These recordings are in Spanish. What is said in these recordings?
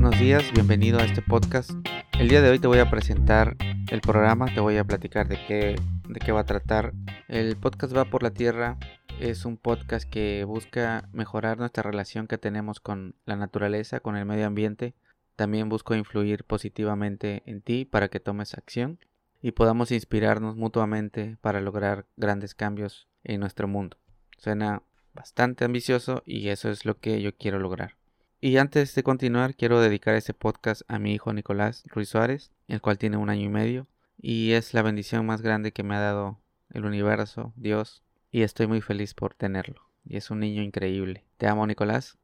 Buenos días, bienvenido a este podcast. El día de hoy te voy a presentar el programa, te voy a platicar de qué, de qué va a tratar. El podcast Va por la Tierra es un podcast que busca mejorar nuestra relación que tenemos con la naturaleza, con el medio ambiente. También busco influir positivamente en ti para que tomes acción y podamos inspirarnos mutuamente para lograr grandes cambios en nuestro mundo. Suena bastante ambicioso y eso es lo que yo quiero lograr. Y antes de continuar, quiero dedicar este podcast a mi hijo Nicolás Ruiz Suárez, el cual tiene un año y medio, y es la bendición más grande que me ha dado el universo, Dios, y estoy muy feliz por tenerlo. Y es un niño increíble. Te amo, Nicolás.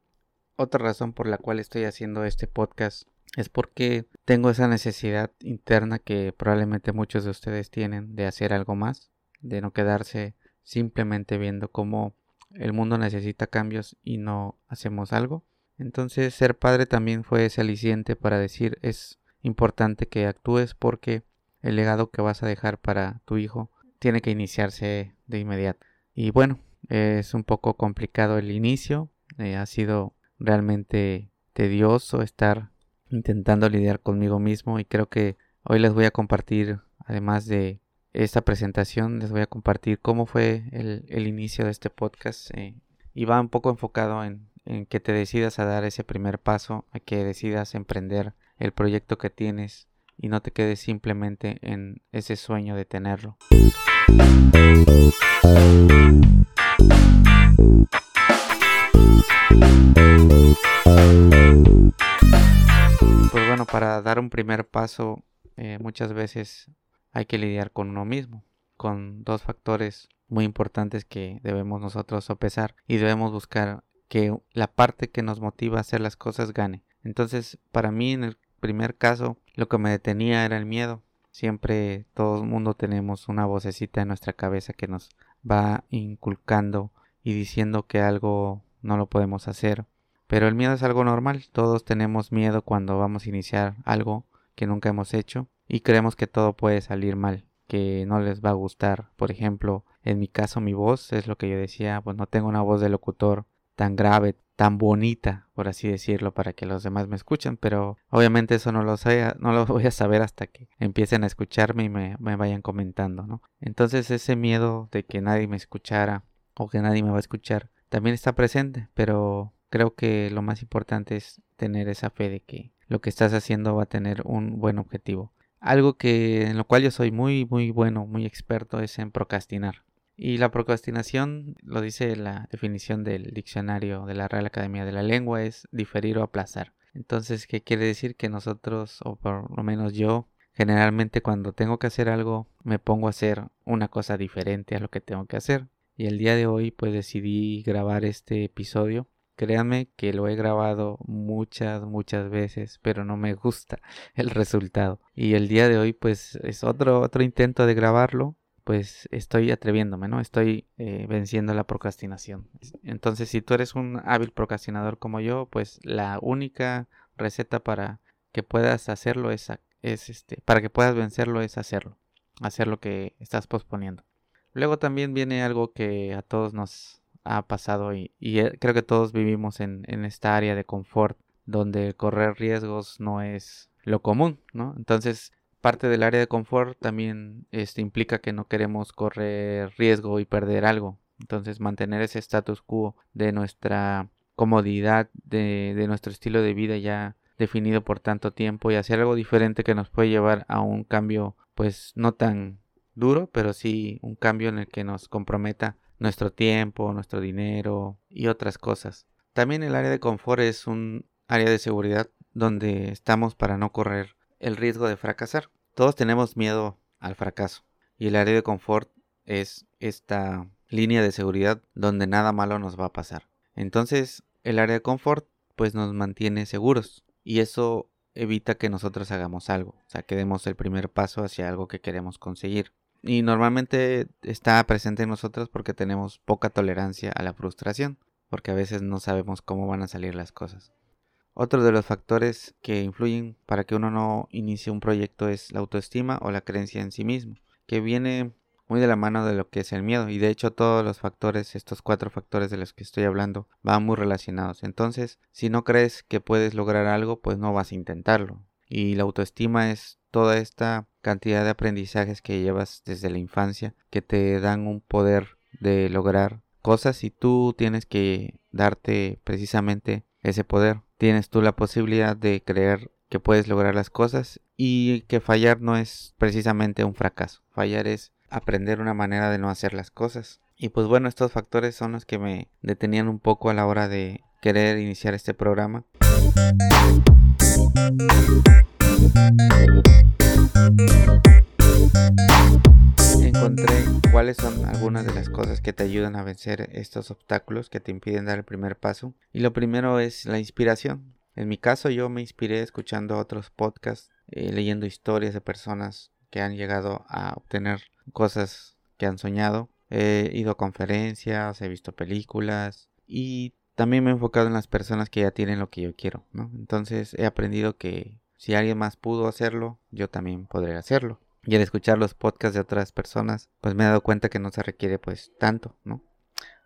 Otra razón por la cual estoy haciendo este podcast es porque tengo esa necesidad interna que probablemente muchos de ustedes tienen de hacer algo más, de no quedarse simplemente viendo cómo el mundo necesita cambios y no hacemos algo. Entonces ser padre también fue ese aliciente para decir es importante que actúes porque el legado que vas a dejar para tu hijo tiene que iniciarse de inmediato. Y bueno, es un poco complicado el inicio, eh, ha sido realmente tedioso estar intentando lidiar conmigo mismo y creo que hoy les voy a compartir, además de esta presentación, les voy a compartir cómo fue el, inicio de este podcast eh, y va un poco enfocado en, en que te decidas a dar ese primer paso, a que decidas emprender el proyecto que tienes y no te quedes simplemente en ese sueño de tenerlo. Pues bueno, para dar un primer paso eh, muchas veces hay que lidiar con uno mismo, con dos factores muy importantes que debemos nosotros sopesar y debemos buscar que la parte que nos motiva a hacer las cosas gane. Entonces, para mí en el primer caso, lo que me detenía era el miedo. Siempre todo el mundo tenemos una vocecita en nuestra cabeza que nos va inculcando y diciendo que algo no lo podemos hacer. Pero el miedo es algo normal. Todos tenemos miedo cuando vamos a iniciar algo que nunca hemos hecho y creemos que todo puede salir mal, que no les va a gustar. Por ejemplo, en mi caso mi voz es lo que yo decía, pues no tengo una voz de locutor tan grave, tan bonita, por así decirlo, para que los demás me escuchen, pero obviamente eso no lo, sé, no lo voy a saber hasta que empiecen a escucharme y me, vayan comentando, ¿no? Entonces ese miedo de que nadie me escuchara o que nadie me va a escuchar también está presente, pero creo que lo más importante es tener esa fe de que lo que estás haciendo va a tener un buen objetivo. Algo que en lo cual yo soy muy muy bueno, muy experto es en procrastinar. Y la procrastinación, lo dice la definición del diccionario de la Real Academia de la Lengua, es diferir o aplazar. Entonces, ¿qué quiere decir? Que nosotros, o por lo menos yo, generalmente cuando tengo que hacer algo, me pongo a hacer una cosa diferente a lo que tengo que hacer. Y el día de hoy, pues decidí grabar este episodio. Créanme que lo he grabado muchas, muchas veces, pero no me gusta el resultado. Y el día de hoy, pues es otro, otro intento de grabarlo pues estoy atreviéndome, ¿no? Estoy eh, venciendo la procrastinación. Entonces, si tú eres un hábil procrastinador como yo, pues la única receta para que puedas hacerlo es, es este, para que puedas vencerlo es hacerlo, hacer lo que estás posponiendo. Luego también viene algo que a todos nos ha pasado y, eh, creo que todos vivimos en, en esta área de confort donde correr riesgos no es lo común, ¿no? Entonces parte del área de confort también este, implica que no queremos correr riesgo y perder algo. Entonces mantener ese status quo de nuestra comodidad, de, de nuestro estilo de vida ya definido por tanto tiempo y hacer algo diferente que nos puede llevar a un cambio pues no tan duro, pero sí un cambio en el que nos comprometa nuestro tiempo, nuestro dinero y otras cosas. También el área de confort es un área de seguridad donde estamos para no correr el riesgo de fracasar. Todos tenemos miedo al fracaso y el área de confort es esta línea de seguridad donde nada malo nos va a pasar. Entonces, el área de confort pues nos mantiene seguros y eso evita que nosotros hagamos algo, o sea, que demos el primer paso hacia algo que queremos conseguir. Y normalmente está presente en nosotros porque tenemos poca tolerancia a la frustración, porque a veces no sabemos cómo van a salir las cosas. Otro de los factores que influyen para que uno no inicie un proyecto es la autoestima o la creencia en sí mismo, que viene muy de la mano de lo que es el miedo y de hecho todos los factores, estos cuatro factores de los que estoy hablando, van muy relacionados. Entonces, si no crees que puedes lograr algo, pues no vas a intentarlo. Y la autoestima es toda esta cantidad de aprendizajes que llevas desde la infancia que te dan un poder de lograr cosas y tú tienes que darte precisamente ese poder. Tienes tú la posibilidad de creer que puedes lograr las cosas y que fallar no es precisamente un fracaso. Fallar es aprender una manera de no hacer las cosas. Y pues bueno, estos factores son los que me detenían un poco a la hora de querer iniciar este programa. Encontré cuáles son algunas de las cosas que te ayudan a vencer estos obstáculos que te impiden dar el primer paso. Y lo primero es la inspiración. En mi caso yo me inspiré escuchando otros podcasts, eh, leyendo historias de personas que han llegado a obtener cosas que han soñado. He ido a conferencias, he visto películas y también me he enfocado en las personas que ya tienen lo que yo quiero. Entonces he aprendido que si alguien más pudo hacerlo, yo también podré hacerlo. Y al escuchar los podcasts de otras personas, pues me he dado cuenta que no se requiere pues tanto, ¿no?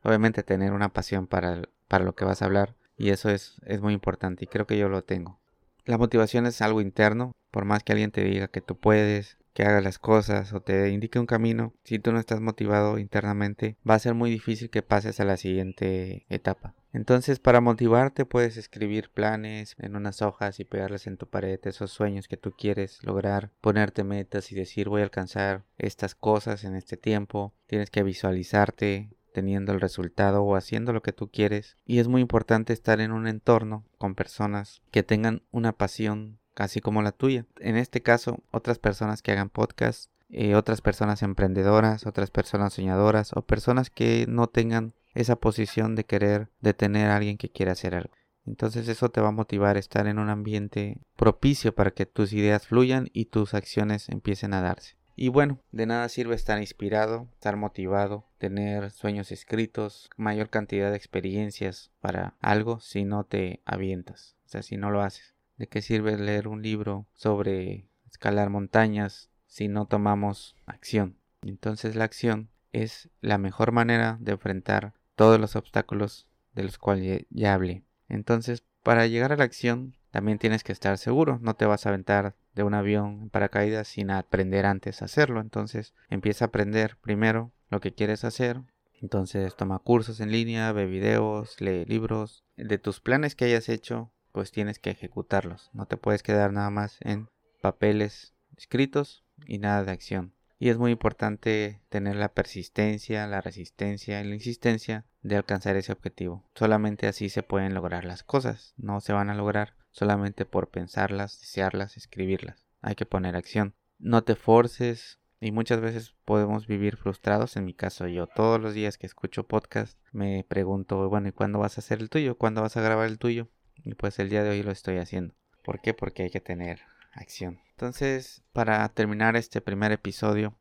Obviamente tener una pasión para, para lo que vas a hablar y eso es, es muy importante y creo que yo lo tengo. La motivación es algo interno, por más que alguien te diga que tú puedes, que hagas las cosas o te indique un camino, si tú no estás motivado internamente, va a ser muy difícil que pases a la siguiente etapa. Entonces, para motivarte puedes escribir planes en unas hojas y pegarlas en tu pared, esos sueños que tú quieres lograr, ponerte metas y decir voy a alcanzar estas cosas en este tiempo. Tienes que visualizarte teniendo el resultado o haciendo lo que tú quieres. Y es muy importante estar en un entorno con personas que tengan una pasión casi como la tuya. En este caso, otras personas que hagan podcast, eh, otras personas emprendedoras, otras personas soñadoras o personas que no tengan esa posición de querer detener a alguien que quiere hacer algo. Entonces eso te va a motivar a estar en un ambiente propicio para que tus ideas fluyan y tus acciones empiecen a darse. Y bueno, de nada sirve estar inspirado, estar motivado, tener sueños escritos, mayor cantidad de experiencias para algo si no te avientas, o sea, si no lo haces. ¿De qué sirve leer un libro sobre escalar montañas si no tomamos acción? Entonces la acción es la mejor manera de enfrentar todos los obstáculos de los cuales ya hablé. Entonces, para llegar a la acción, también tienes que estar seguro. No te vas a aventar de un avión en paracaídas sin aprender antes a hacerlo. Entonces, empieza a aprender primero lo que quieres hacer. Entonces, toma cursos en línea, ve videos, lee libros. De tus planes que hayas hecho, pues tienes que ejecutarlos. No te puedes quedar nada más en papeles escritos y nada de acción. Y es muy importante tener la persistencia, la resistencia y la insistencia de alcanzar ese objetivo. Solamente así se pueden lograr las cosas. No se van a lograr solamente por pensarlas, desearlas, escribirlas. Hay que poner acción. No te forces, y muchas veces podemos vivir frustrados. En mi caso, yo todos los días que escucho podcast me pregunto, bueno, ¿y cuándo vas a hacer el tuyo? ¿Cuándo vas a grabar el tuyo? Y pues el día de hoy lo estoy haciendo. ¿Por qué? Porque hay que tener acción. Entonces, para terminar este primer episodio,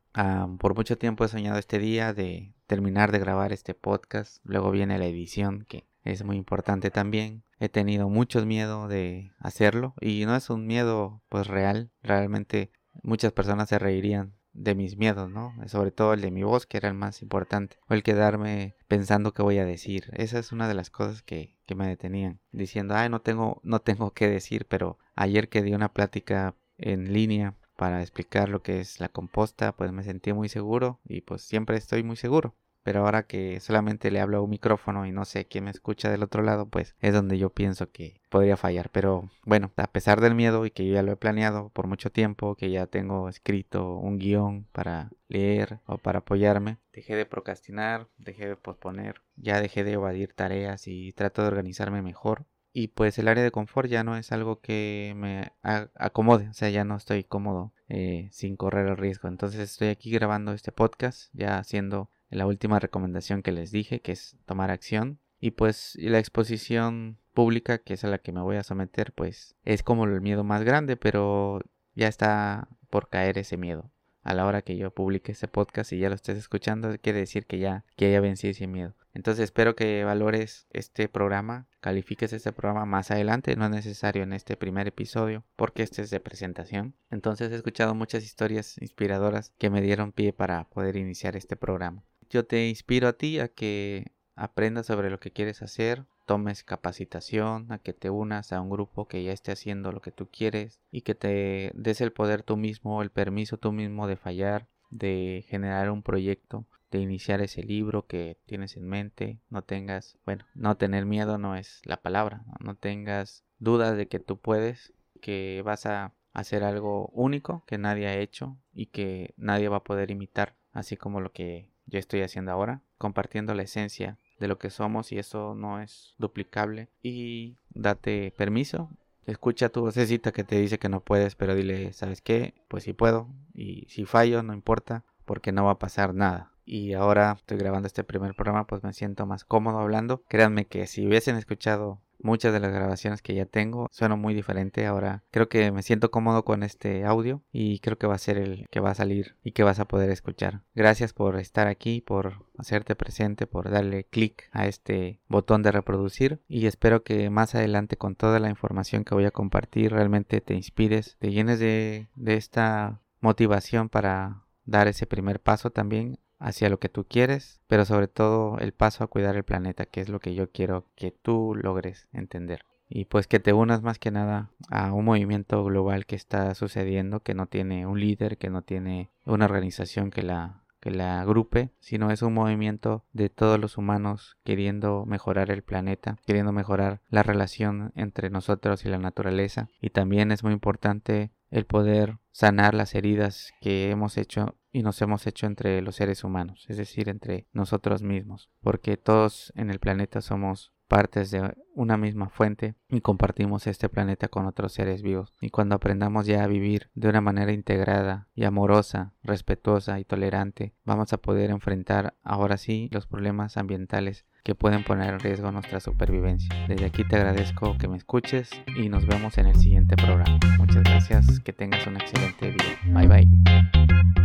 por mucho tiempo he soñado este día de terminar de grabar este podcast. Luego viene la edición, que es muy importante también. He tenido mucho miedo de hacerlo y no es un miedo pues real. Realmente muchas personas se reirían de mis miedos, ¿no? Sobre todo el de mi voz, que era el más importante. O el quedarme pensando qué voy a decir. Esa es una de las cosas que, que me detenían. Diciendo, ay, no tengo, no tengo qué decir, pero ayer que di una plática en línea para explicar lo que es la composta, pues me sentí muy seguro y pues siempre estoy muy seguro. Pero ahora que solamente le hablo a un micrófono y no sé quién me escucha del otro lado, pues es donde yo pienso que podría fallar. Pero bueno, a pesar del miedo y que yo ya lo he planeado por mucho tiempo, que ya tengo escrito un guion para leer o para apoyarme, dejé de procrastinar, dejé de posponer, ya dejé de evadir tareas y trato de organizarme mejor y pues el área de confort ya no es algo que me acomode, o sea, ya no estoy cómodo eh, sin correr el riesgo. Entonces estoy aquí grabando este podcast, ya haciendo la última recomendación que les dije, que es tomar acción. Y pues la exposición pública, que es a la que me voy a someter, pues es como el miedo más grande, pero ya está por caer ese miedo. A la hora que yo publique este podcast y ya lo estés escuchando, quiere decir que ya, que ya vencí ese miedo. Entonces espero que valores este programa califiques este programa más adelante, no es necesario en este primer episodio porque este es de presentación. Entonces he escuchado muchas historias inspiradoras que me dieron pie para poder iniciar este programa. Yo te inspiro a ti a que aprendas sobre lo que quieres hacer, tomes capacitación, a que te unas a un grupo que ya esté haciendo lo que tú quieres y que te des el poder tú mismo, el permiso tú mismo de fallar, de generar un proyecto, de iniciar ese libro que tienes en mente, no tengas, bueno, no tener miedo no es la palabra, no, tengas dudas de que tú puedes, que vas a hacer algo único que nadie ha hecho y que nadie va a poder imitar, así como lo que yo estoy haciendo ahora, compartiendo la esencia de lo que somos y eso no es duplicable y date permiso escucha tu vocecita que te dice que no puedes, pero dile, ¿sabes qué? Pues sí puedo. Y si fallo, no importa, porque no va a pasar nada. Y ahora estoy grabando este primer programa, pues me siento más cómodo hablando. Créanme que si hubiesen escuchado muchas de las grabaciones que ya tengo suenan muy diferente. Ahora creo que me siento cómodo con este audio y creo que va a ser el que va a salir y que vas a poder escuchar. Gracias por estar aquí, por hacerte presente, por darle clic a este botón de reproducir y espero que más adelante con toda la información que voy a compartir realmente te inspires, te llenes de, de esta motivación para dar ese primer paso también hacia lo que tú quieres, pero sobre todo el paso a cuidar el planeta, que es lo que yo quiero que tú logres entender. Y pues que te unas más que nada a un movimiento global que está sucediendo, que no tiene un líder, que no tiene una organización que la que la agrupe, sino es un movimiento de todos los humanos queriendo mejorar el planeta, queriendo mejorar la relación entre nosotros y la naturaleza. Y también es muy importante el poder sanar las heridas que hemos hecho y nos hemos hecho entre los seres humanos, es decir, entre nosotros mismos, porque todos en el planeta somos partes de una misma fuente y compartimos este planeta con otros seres vivos. Y cuando aprendamos ya a vivir de una manera integrada y amorosa, respetuosa y tolerante, vamos a poder enfrentar ahora sí los problemas ambientales que pueden poner en riesgo nuestra supervivencia. Desde aquí te agradezco que me escuches y nos vemos en el siguiente programa. Muchas gracias, que tengas un excelente día. Bye bye.